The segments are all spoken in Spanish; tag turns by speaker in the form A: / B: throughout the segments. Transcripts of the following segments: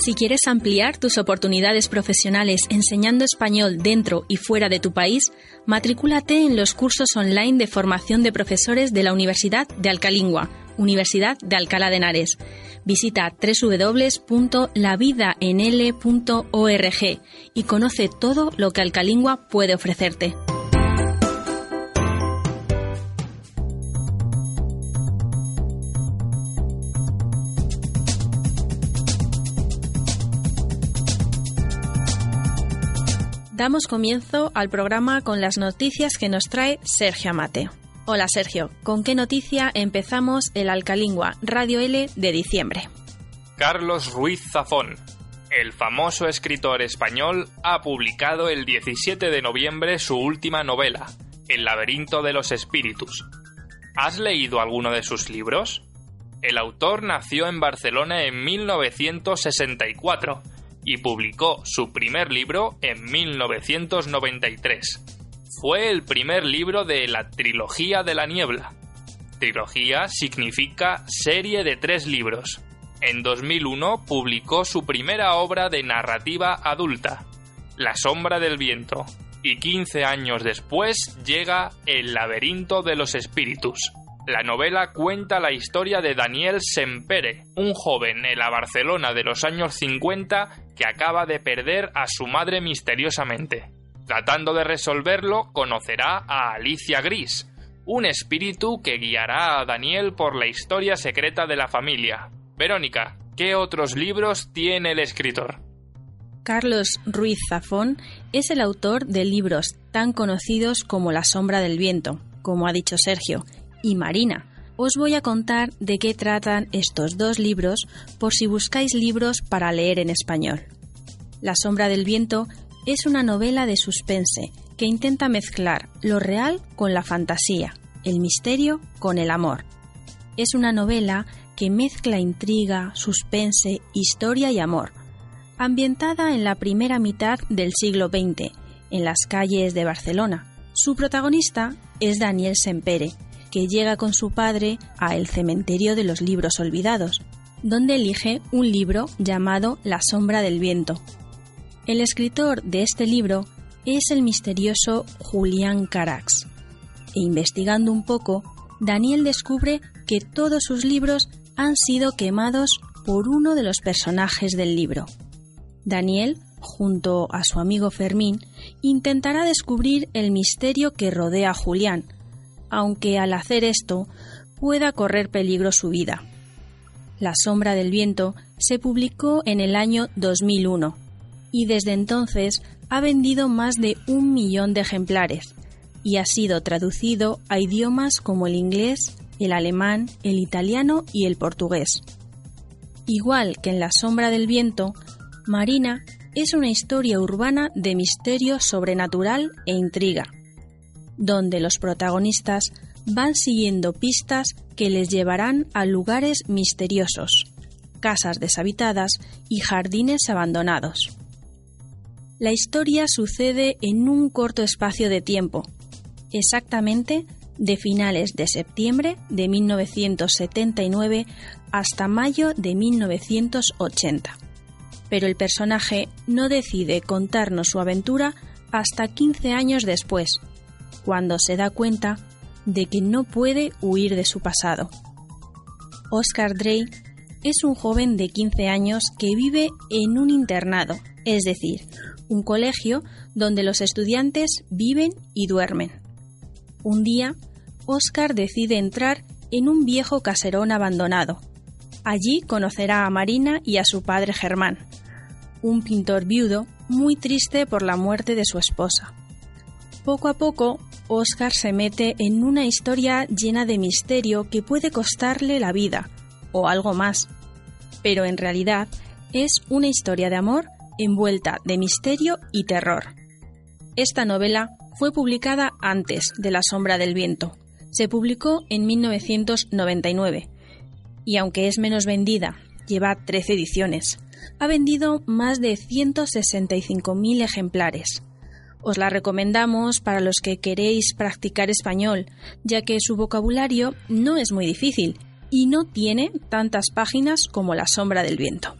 A: Si quieres ampliar tus oportunidades profesionales enseñando español dentro y fuera de tu país, matrículate en los cursos online de formación de profesores de la Universidad de Alcalingua, Universidad de Alcalá de Henares. Visita www.lavidanl.org y conoce todo lo que Alcalingua puede ofrecerte. Damos comienzo al programa con las noticias que nos trae Sergio Amate. Hola Sergio, ¿con qué noticia empezamos el Alcalingua Radio L de diciembre?
B: Carlos Ruiz Zafón, el famoso escritor español, ha publicado el 17 de noviembre su última novela, El laberinto de los espíritus. ¿Has leído alguno de sus libros? El autor nació en Barcelona en 1964 y publicó su primer libro en 1993. Fue el primer libro de la Trilogía de la Niebla. Trilogía significa serie de tres libros. En 2001 publicó su primera obra de narrativa adulta, La sombra del viento, y 15 años después llega El laberinto de los espíritus. La novela cuenta la historia de Daniel Sempere, un joven en la Barcelona de los años 50 que acaba de perder a su madre misteriosamente. Tratando de resolverlo, conocerá a Alicia Gris, un espíritu que guiará a Daniel por la historia secreta de la familia. Verónica, ¿qué otros libros tiene el escritor?
A: Carlos Ruiz Zafón es el autor de libros tan conocidos como La sombra del viento, como ha dicho Sergio, y Marina. Os voy a contar de qué tratan estos dos libros por si buscáis libros para leer en español. La sombra del viento es una novela de suspense que intenta mezclar lo real con la fantasía, el misterio con el amor. Es una novela que mezcla intriga, suspense, historia y amor, ambientada en la primera mitad del siglo XX, en las calles de Barcelona. Su protagonista es Daniel Sempere, que llega con su padre a el cementerio de los libros olvidados, donde elige un libro llamado La sombra del viento. El escritor de este libro es el misterioso Julián Carax. E investigando un poco, Daniel descubre que todos sus libros han sido quemados por uno de los personajes del libro. Daniel, junto a su amigo Fermín, intentará descubrir el misterio que rodea a Julián, aunque al hacer esto pueda correr peligro su vida. La sombra del viento se publicó en el año 2001 y desde entonces ha vendido más de un millón de ejemplares y ha sido traducido a idiomas como el inglés, el alemán, el italiano y el portugués. Igual que en La sombra del viento, Marina es una historia urbana de misterio sobrenatural e intriga donde los protagonistas van siguiendo pistas que les llevarán a lugares misteriosos, casas deshabitadas y jardines abandonados. La historia sucede en un corto espacio de tiempo, exactamente de finales de septiembre de 1979 hasta mayo de 1980. Pero el personaje no decide contarnos su aventura hasta 15 años después, cuando se da cuenta de que no puede huir de su pasado. Oscar Drey es un joven de 15 años que vive en un internado, es decir, un colegio donde los estudiantes viven y duermen. Un día, Oscar decide entrar en un viejo caserón abandonado. Allí conocerá a Marina y a su padre Germán, un pintor viudo muy triste por la muerte de su esposa. Poco a poco, Oscar se mete en una historia llena de misterio que puede costarle la vida, o algo más. pero en realidad es una historia de amor envuelta de misterio y terror. Esta novela fue publicada antes de La sombra del viento. Se publicó en 1999 y aunque es menos vendida, lleva 13 ediciones, ha vendido más de 165.000 ejemplares. Os la recomendamos para los que queréis practicar español, ya que su vocabulario no es muy difícil y no tiene tantas páginas como La sombra del viento.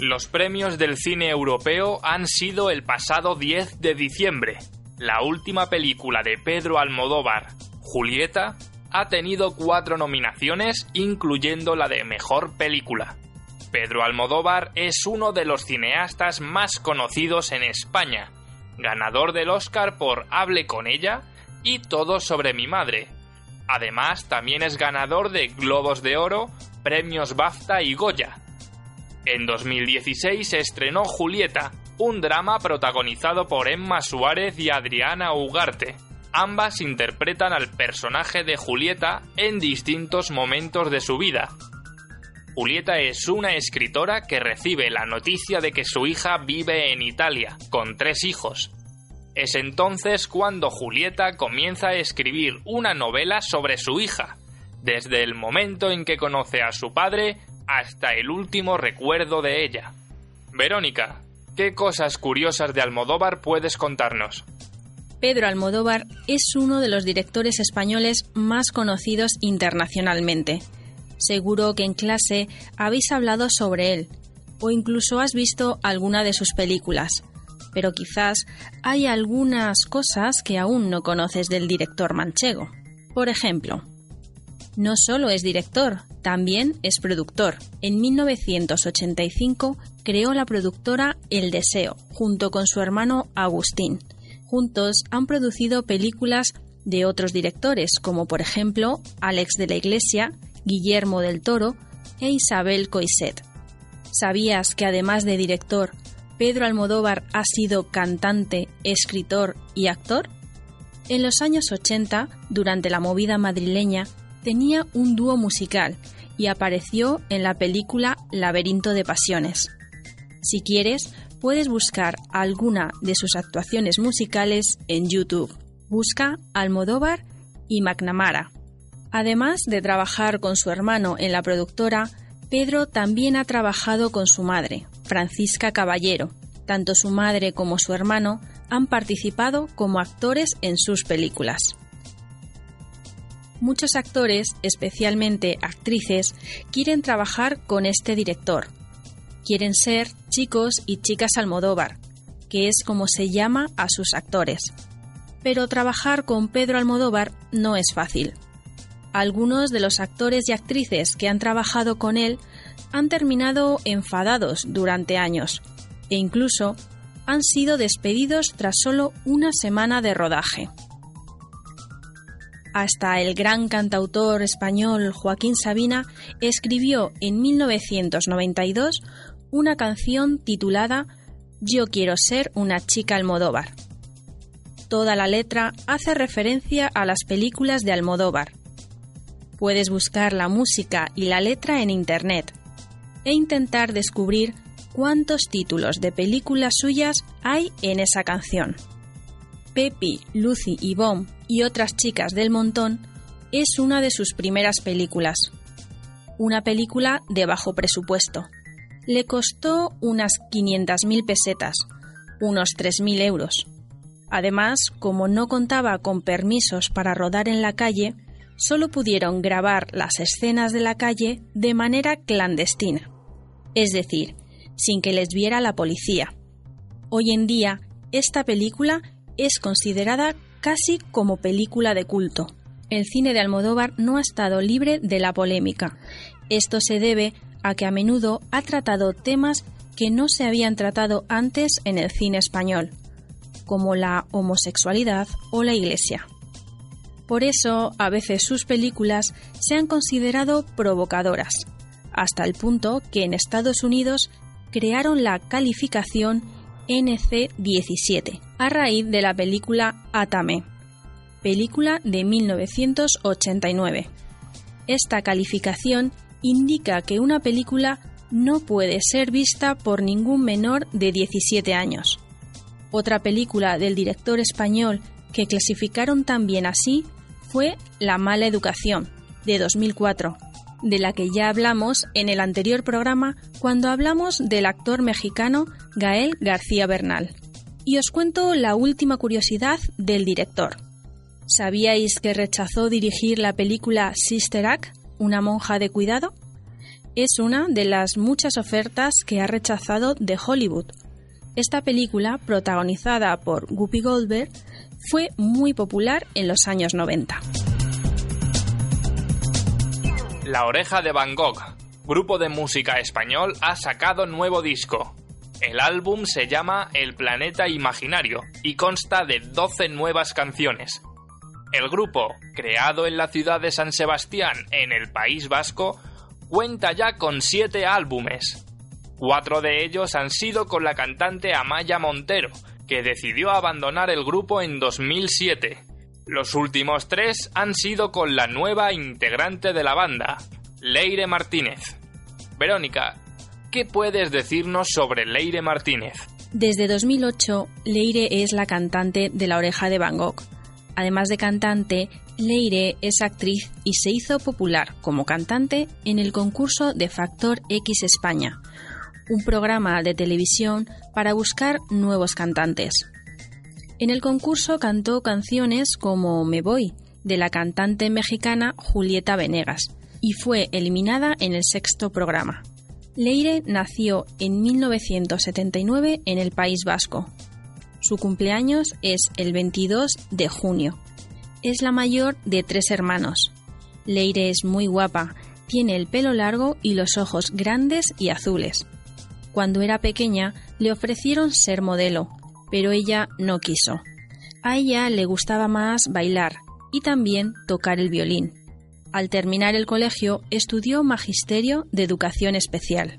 B: Los premios del cine europeo han sido el pasado 10 de diciembre. La última película de Pedro Almodóvar, Julieta, ha tenido cuatro nominaciones, incluyendo la de Mejor Película. Pedro Almodóvar es uno de los cineastas más conocidos en España, ganador del Oscar por Hable con ella y Todo sobre mi madre. Además, también es ganador de Globos de Oro, premios BAFTA y Goya. En 2016 se estrenó Julieta, un drama protagonizado por Emma Suárez y Adriana Ugarte. Ambas interpretan al personaje de Julieta en distintos momentos de su vida. Julieta es una escritora que recibe la noticia de que su hija vive en Italia, con tres hijos. Es entonces cuando Julieta comienza a escribir una novela sobre su hija, desde el momento en que conoce a su padre hasta el último recuerdo de ella. Verónica, ¿qué cosas curiosas de Almodóvar puedes contarnos?
A: Pedro Almodóvar es uno de los directores españoles más conocidos internacionalmente. Seguro que en clase habéis hablado sobre él, o incluso has visto alguna de sus películas, pero quizás hay algunas cosas que aún no conoces del director manchego. Por ejemplo, no solo es director, también es productor. En 1985 creó la productora El Deseo, junto con su hermano Agustín Juntos han producido películas de otros directores, como por ejemplo Alex de la Iglesia, Guillermo del Toro e Isabel Coiset. ¿Sabías que además de director, Pedro Almodóvar ha sido cantante, escritor y actor? En los años 80, durante la movida madrileña, tenía un dúo musical y apareció en la película Laberinto de Pasiones. Si quieres, puedes buscar alguna de sus actuaciones musicales en YouTube. Busca Almodóvar y McNamara. Además de trabajar con su hermano en la productora, Pedro también ha trabajado con su madre, Francisca Caballero. Tanto su madre como su hermano han participado como actores en sus películas. Muchos actores, especialmente actrices, quieren trabajar con este director, quieren ser chicos y chicas Almodóvar, que es como se llama a sus actores. Pero trabajar con Pedro Almodóvar no es fácil. Algunos de los actores y actrices que han trabajado con él han terminado enfadados durante años e incluso han sido despedidos tras solo una semana de rodaje. Hasta el gran cantautor español Joaquín Sabina escribió en 1992 una canción titulada Yo quiero ser una chica Almodóvar. Toda la letra hace referencia a las películas de Almodóvar. Puedes buscar la música y la letra en Internet e intentar descubrir cuántos títulos de películas suyas hay en esa canción. Pepi, Lucy y Bom y otras chicas del montón es una de sus primeras películas. Una película de bajo presupuesto le costó unas 500.000 pesetas, unos 3.000 euros. Además, como no contaba con permisos para rodar en la calle, solo pudieron grabar las escenas de la calle de manera clandestina, es decir, sin que les viera la policía. Hoy en día, esta película es considerada casi como película de culto. El cine de Almodóvar no ha estado libre de la polémica. Esto se debe a que a menudo ha tratado temas que no se habían tratado antes en el cine español, como la homosexualidad o la Iglesia. Por eso, a veces sus películas se han considerado provocadoras, hasta el punto que en Estados Unidos crearon la calificación NC-17 a raíz de la película Atame. película de 1989. Esta calificación indica que una película no puede ser vista por ningún menor de 17 años. Otra película del director español que clasificaron también así fue La mala educación, de 2004, de la que ya hablamos en el anterior programa cuando hablamos del actor mexicano Gael García Bernal. Y os cuento la última curiosidad del director. ¿Sabíais que rechazó dirigir la película Sister Act, una monja de cuidado? Es una de las muchas ofertas que ha rechazado de Hollywood. Esta película, protagonizada por Guppy Goldberg, fue muy popular en los años 90.
B: La Oreja de Van Gogh, grupo de música español, ha sacado nuevo disco. El álbum se llama El Planeta Imaginario y consta de 12 nuevas canciones. El grupo, creado en la ciudad de San Sebastián, en el País Vasco, cuenta ya con 7 álbumes. Cuatro de ellos han sido con la cantante Amaya Montero, que decidió abandonar el grupo en 2007. Los últimos tres han sido con la nueva integrante de la banda, Leire Martínez. Verónica, ¿Qué puedes decirnos sobre Leire Martínez?
A: Desde 2008, Leire es la cantante de La Oreja de Van Gogh. Además de cantante, Leire es actriz y se hizo popular como cantante en el concurso de Factor X España, un programa de televisión para buscar nuevos cantantes. En el concurso cantó canciones como Me Voy, de la cantante mexicana Julieta Venegas, y fue eliminada en el sexto programa. Leire nació en 1979 en el País Vasco. Su cumpleaños es el 22 de junio. Es la mayor de tres hermanos. Leire es muy guapa, tiene el pelo largo y los ojos grandes y azules. Cuando era pequeña le ofrecieron ser modelo, pero ella no quiso. A ella le gustaba más bailar y también tocar el violín. Al terminar el colegio estudió Magisterio de Educación Especial.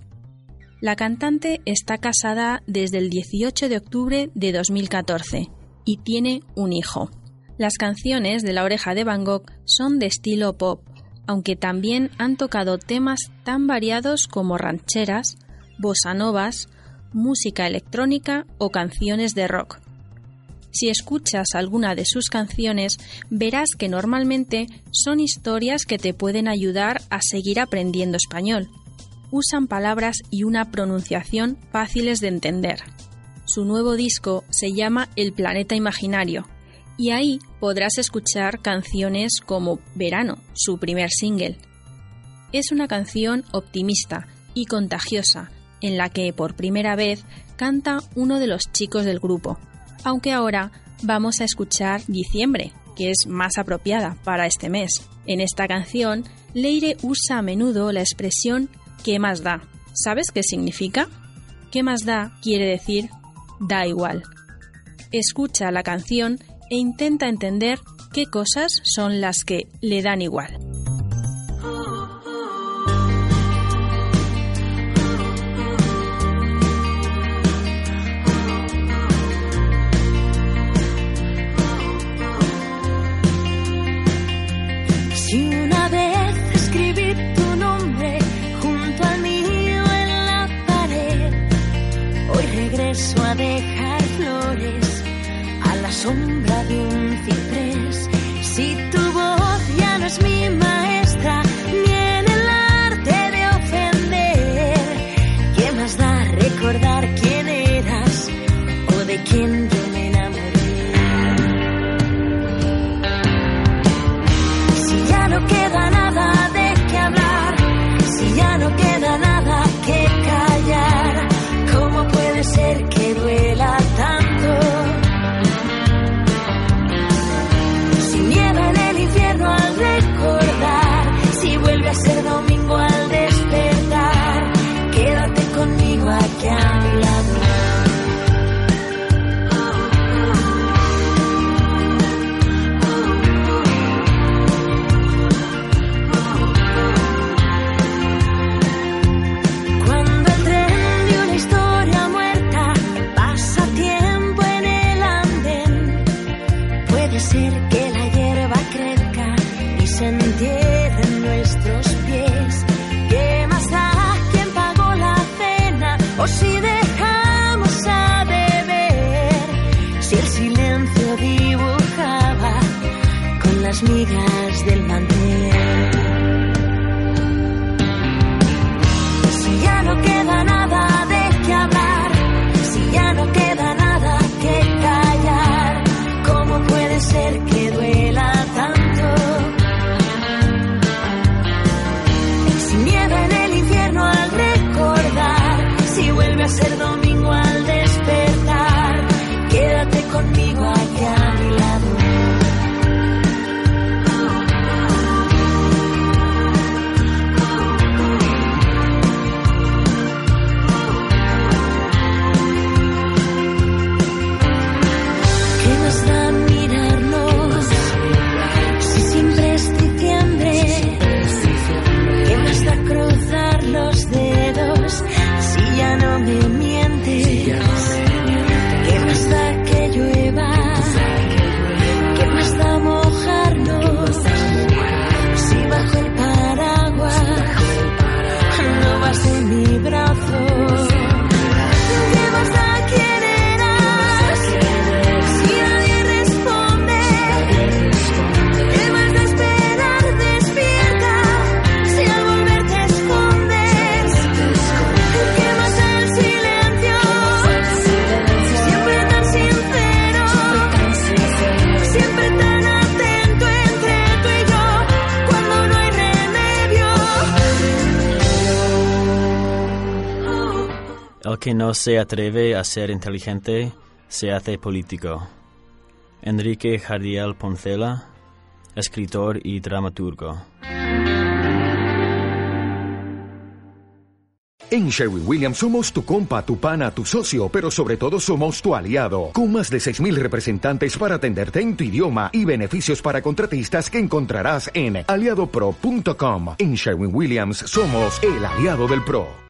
A: La cantante está casada desde el 18 de octubre de 2014 y tiene un hijo. Las canciones de La Oreja de Van Gogh son de estilo pop, aunque también han tocado temas tan variados como rancheras, bossa novas, música electrónica o canciones de rock. Si escuchas alguna de sus canciones, verás que normalmente son historias que te pueden ayudar a seguir aprendiendo español. Usan palabras y una pronunciación fáciles de entender. Su nuevo disco se llama El Planeta Imaginario, y ahí podrás escuchar canciones como Verano, su primer single. Es una canción optimista y contagiosa, en la que por primera vez canta uno de los chicos del grupo, aunque ahora vamos a escuchar Diciembre, que es más apropiada para este mes. En esta canción, Leire usa a menudo la expresión ¿qué más da? ¿Sabes qué significa? ¿Qué más da? quiere decir da igual. Escucha la canción e intenta entender qué cosas son las que le dan igual.
C: conmigo.
D: que no se atreve a ser inteligente se hace político. Enrique Jardiel Poncela, escritor y dramaturgo.
E: En Sherwin Williams somos tu compa, tu pana, tu socio, pero sobre todo somos tu aliado, con más de 6.000 representantes para atenderte en tu idioma y beneficios para contratistas que encontrarás en aliadopro.com. En Sherwin Williams somos el aliado del PRO.